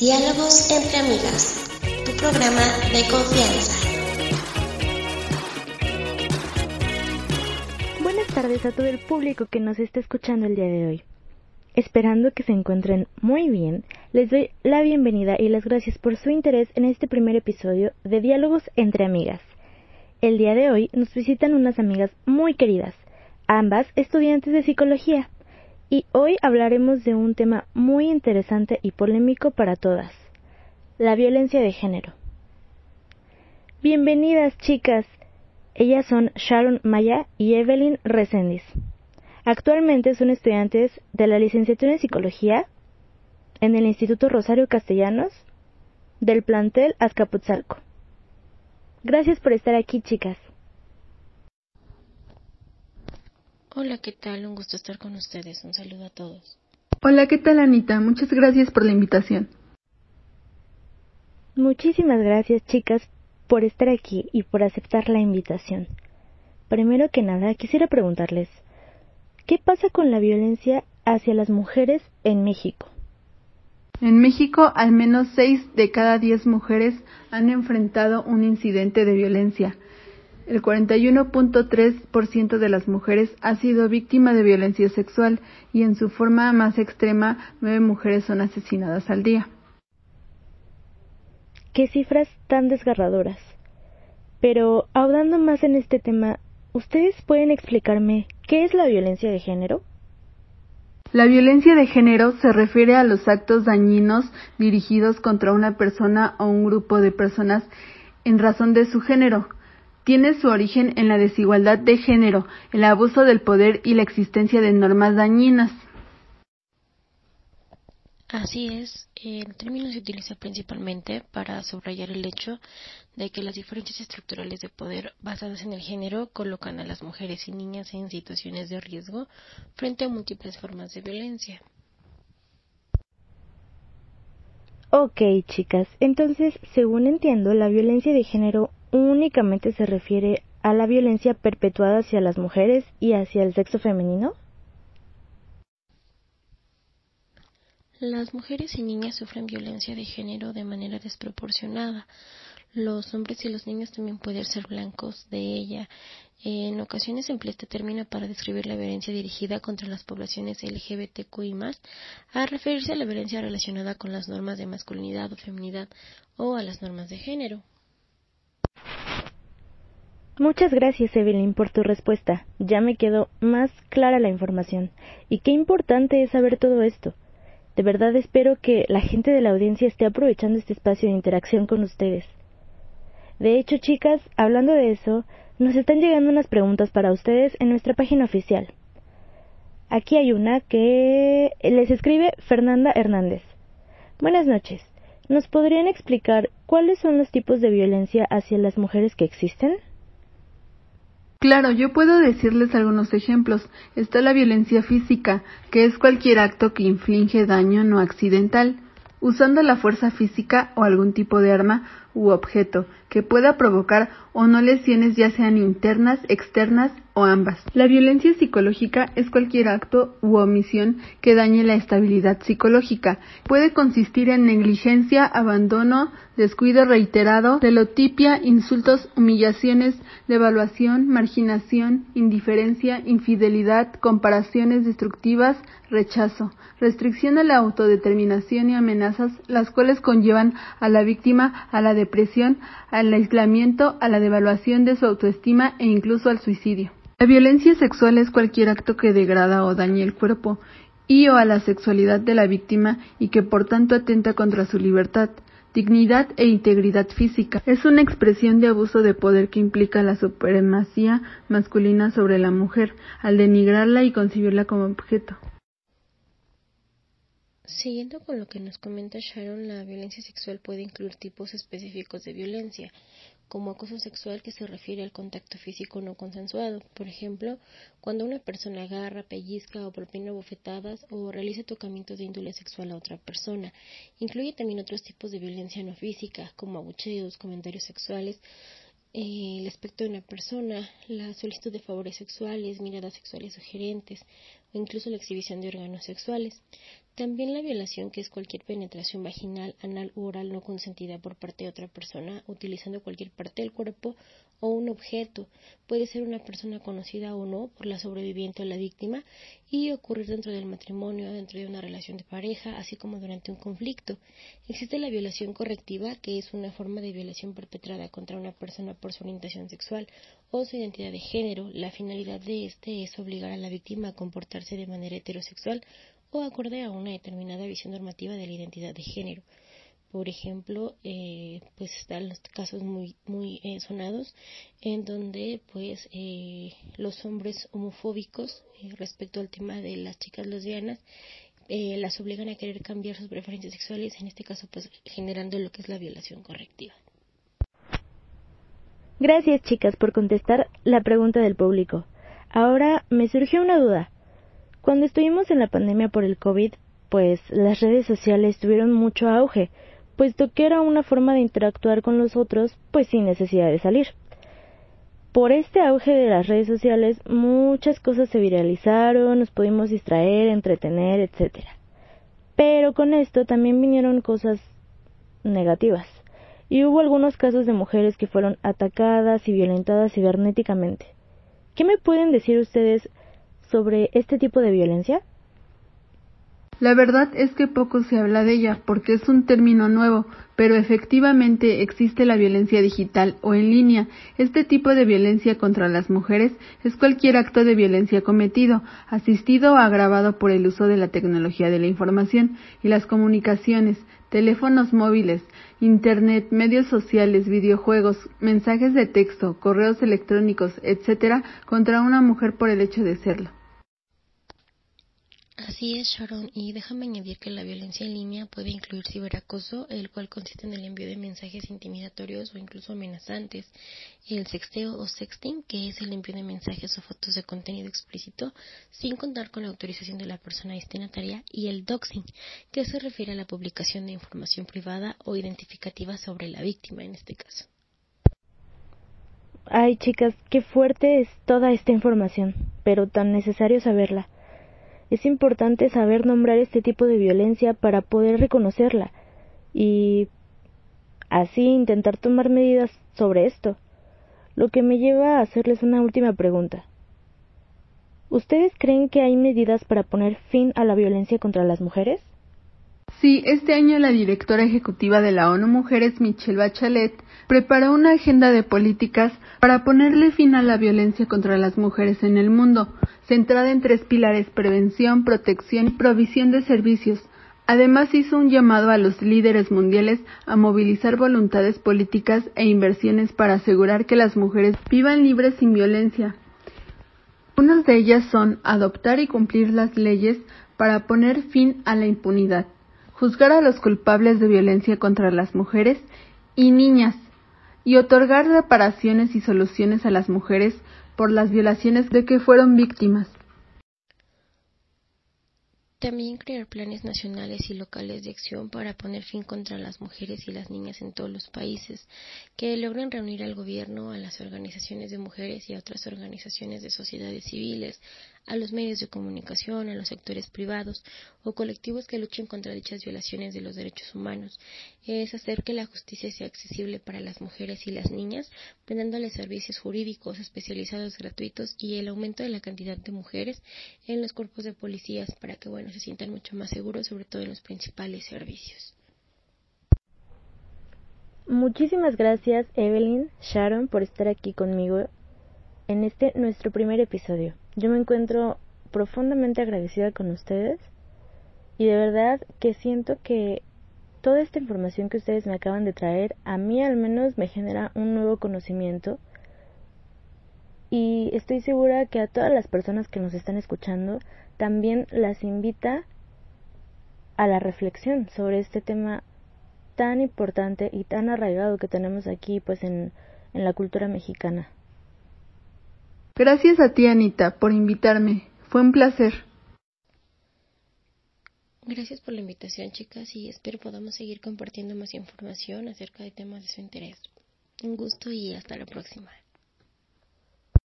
Diálogos entre amigas, tu programa de confianza. Buenas tardes a todo el público que nos está escuchando el día de hoy. Esperando que se encuentren muy bien, les doy la bienvenida y las gracias por su interés en este primer episodio de Diálogos entre Amigas. El día de hoy nos visitan unas amigas muy queridas, ambas estudiantes de psicología y hoy hablaremos de un tema muy interesante y polémico para todas, la violencia de género. Bienvenidas chicas, ellas son Sharon Maya y Evelyn Resendiz. Actualmente son estudiantes de la licenciatura en psicología en el Instituto Rosario Castellanos del plantel Azcapotzalco. Gracias por estar aquí chicas. Hola, ¿qué tal? Un gusto estar con ustedes. Un saludo a todos. Hola, ¿qué tal Anita? Muchas gracias por la invitación. Muchísimas gracias, chicas, por estar aquí y por aceptar la invitación. Primero que nada, quisiera preguntarles, ¿qué pasa con la violencia hacia las mujeres en México? En México, al menos seis de cada diez mujeres han enfrentado un incidente de violencia. El 41.3% de las mujeres ha sido víctima de violencia sexual y en su forma más extrema, nueve mujeres son asesinadas al día. Qué cifras tan desgarradoras. Pero, ahondando más en este tema, ¿ustedes pueden explicarme qué es la violencia de género? La violencia de género se refiere a los actos dañinos dirigidos contra una persona o un grupo de personas en razón de su género, tiene su origen en la desigualdad de género, el abuso del poder y la existencia de normas dañinas. Así es, el término se utiliza principalmente para subrayar el hecho de que las diferencias estructurales de poder basadas en el género colocan a las mujeres y niñas en situaciones de riesgo frente a múltiples formas de violencia. Ok, chicas, entonces, según entiendo, la violencia de género únicamente se refiere a la violencia perpetuada hacia las mujeres y hacia el sexo femenino? Las mujeres y niñas sufren violencia de género de manera desproporcionada. Los hombres y los niños también pueden ser blancos de ella. En ocasiones se emplea este término para describir la violencia dirigida contra las poblaciones LGBTQI+, a referirse a la violencia relacionada con las normas de masculinidad o feminidad o a las normas de género. Muchas gracias, Evelyn, por tu respuesta. Ya me quedó más clara la información. Y qué importante es saber todo esto. De verdad espero que la gente de la audiencia esté aprovechando este espacio de interacción con ustedes. De hecho, chicas, hablando de eso, nos están llegando unas preguntas para ustedes en nuestra página oficial. Aquí hay una que les escribe Fernanda Hernández. Buenas noches. ¿Nos podrían explicar cuáles son los tipos de violencia hacia las mujeres que existen? Claro, yo puedo decirles algunos ejemplos. Está la violencia física, que es cualquier acto que inflige daño no accidental, usando la fuerza física o algún tipo de arma u objeto que pueda provocar o no lesiones ya sean internas, externas o ambas. La violencia psicológica es cualquier acto u omisión que dañe la estabilidad psicológica. Puede consistir en negligencia, abandono, descuido reiterado, telotipia, insultos, humillaciones, devaluación, marginación, indiferencia, infidelidad, comparaciones destructivas, rechazo, restricción a la autodeterminación y amenazas, las cuales conllevan a la víctima a la depresión, al aislamiento, a la devaluación de su autoestima e incluso al suicidio. La violencia sexual es cualquier acto que degrada o dañe el cuerpo y o a la sexualidad de la víctima y que por tanto atenta contra su libertad, dignidad e integridad física. Es una expresión de abuso de poder que implica la supremacía masculina sobre la mujer, al denigrarla y concebirla como objeto. Siguiendo con lo que nos comenta Sharon, la violencia sexual puede incluir tipos específicos de violencia, como acoso sexual que se refiere al contacto físico no consensuado, por ejemplo, cuando una persona agarra, pellizca o propina bofetadas o realiza tocamientos de índole sexual a otra persona. Incluye también otros tipos de violencia no física, como abucheos, comentarios sexuales, eh, el aspecto de una persona, la solicitud de favores sexuales, miradas sexuales sugerentes o incluso la exhibición de órganos sexuales. También la violación, que es cualquier penetración vaginal, anal u oral no consentida por parte de otra persona, utilizando cualquier parte del cuerpo o un objeto. Puede ser una persona conocida o no por la sobreviviente o la víctima y ocurrir dentro del matrimonio, dentro de una relación de pareja, así como durante un conflicto. Existe la violación correctiva, que es una forma de violación perpetrada contra una persona por su orientación sexual o su identidad de género. La finalidad de este es obligar a la víctima a comportarse de manera heterosexual o acorde a una determinada visión normativa de la identidad de género. Por ejemplo, eh, pues están los casos muy muy eh, sonados en donde pues eh, los hombres homofóbicos eh, respecto al tema de las chicas lesbianas eh, las obligan a querer cambiar sus preferencias sexuales, en este caso pues generando lo que es la violación correctiva. Gracias chicas por contestar la pregunta del público. Ahora me surgió una duda. Cuando estuvimos en la pandemia por el COVID, pues las redes sociales tuvieron mucho auge, puesto que era una forma de interactuar con los otros, pues sin necesidad de salir. Por este auge de las redes sociales, muchas cosas se viralizaron, nos pudimos distraer, entretener, etc. Pero con esto también vinieron cosas negativas. Y hubo algunos casos de mujeres que fueron atacadas y violentadas cibernéticamente. ¿Qué me pueden decir ustedes sobre este tipo de violencia? La verdad es que poco se habla de ella porque es un término nuevo, pero efectivamente existe la violencia digital o en línea. Este tipo de violencia contra las mujeres es cualquier acto de violencia cometido, asistido o agravado por el uso de la tecnología de la información y las comunicaciones, teléfonos móviles, Internet, medios sociales, videojuegos, mensajes de texto, correos electrónicos, etc., contra una mujer por el hecho de serlo. Así es, Sharon, y déjame añadir que la violencia en línea puede incluir ciberacoso, el cual consiste en el envío de mensajes intimidatorios o incluso amenazantes, el sexteo o sexting, que es el envío de mensajes o fotos de contenido explícito sin contar con la autorización de la persona destinataria, y el doxing, que se refiere a la publicación de información privada o identificativa sobre la víctima en este caso. Ay, chicas, qué fuerte es toda esta información, pero tan necesario saberla. Es importante saber nombrar este tipo de violencia para poder reconocerla y así intentar tomar medidas sobre esto. Lo que me lleva a hacerles una última pregunta. ¿Ustedes creen que hay medidas para poner fin a la violencia contra las mujeres? Sí, este año la directora ejecutiva de la ONU Mujeres, Michelle Bachelet, preparó una agenda de políticas para ponerle fin a la violencia contra las mujeres en el mundo, centrada en tres pilares prevención, protección y provisión de servicios. Además hizo un llamado a los líderes mundiales a movilizar voluntades políticas e inversiones para asegurar que las mujeres vivan libres sin violencia. Unas de ellas son adoptar y cumplir las leyes para poner fin a la impunidad, juzgar a los culpables de violencia contra las mujeres y niñas, y otorgar reparaciones y soluciones a las mujeres por las violaciones de que fueron víctimas. También crear planes nacionales y locales de acción para poner fin contra las mujeres y las niñas en todos los países, que logren reunir al gobierno, a las organizaciones de mujeres y a otras organizaciones de sociedades civiles, a los medios de comunicación, a los sectores privados o colectivos que luchen contra dichas violaciones de los derechos humanos. Es hacer que la justicia sea accesible para las mujeres y las niñas, brindándoles servicios jurídicos especializados gratuitos y el aumento de la cantidad de mujeres en los cuerpos de policías para que bueno se sientan mucho más seguros, sobre todo en los principales servicios. Muchísimas gracias Evelyn, Sharon, por estar aquí conmigo en este nuestro primer episodio. Yo me encuentro profundamente agradecida con ustedes y de verdad que siento que toda esta información que ustedes me acaban de traer a mí al menos me genera un nuevo conocimiento y estoy segura que a todas las personas que nos están escuchando también las invita a la reflexión sobre este tema tan importante y tan arraigado que tenemos aquí pues en, en la cultura mexicana. Gracias a ti, Anita, por invitarme. Fue un placer. Gracias por la invitación, chicas, y espero podamos seguir compartiendo más información acerca de temas de su interés. Un gusto y hasta la próxima.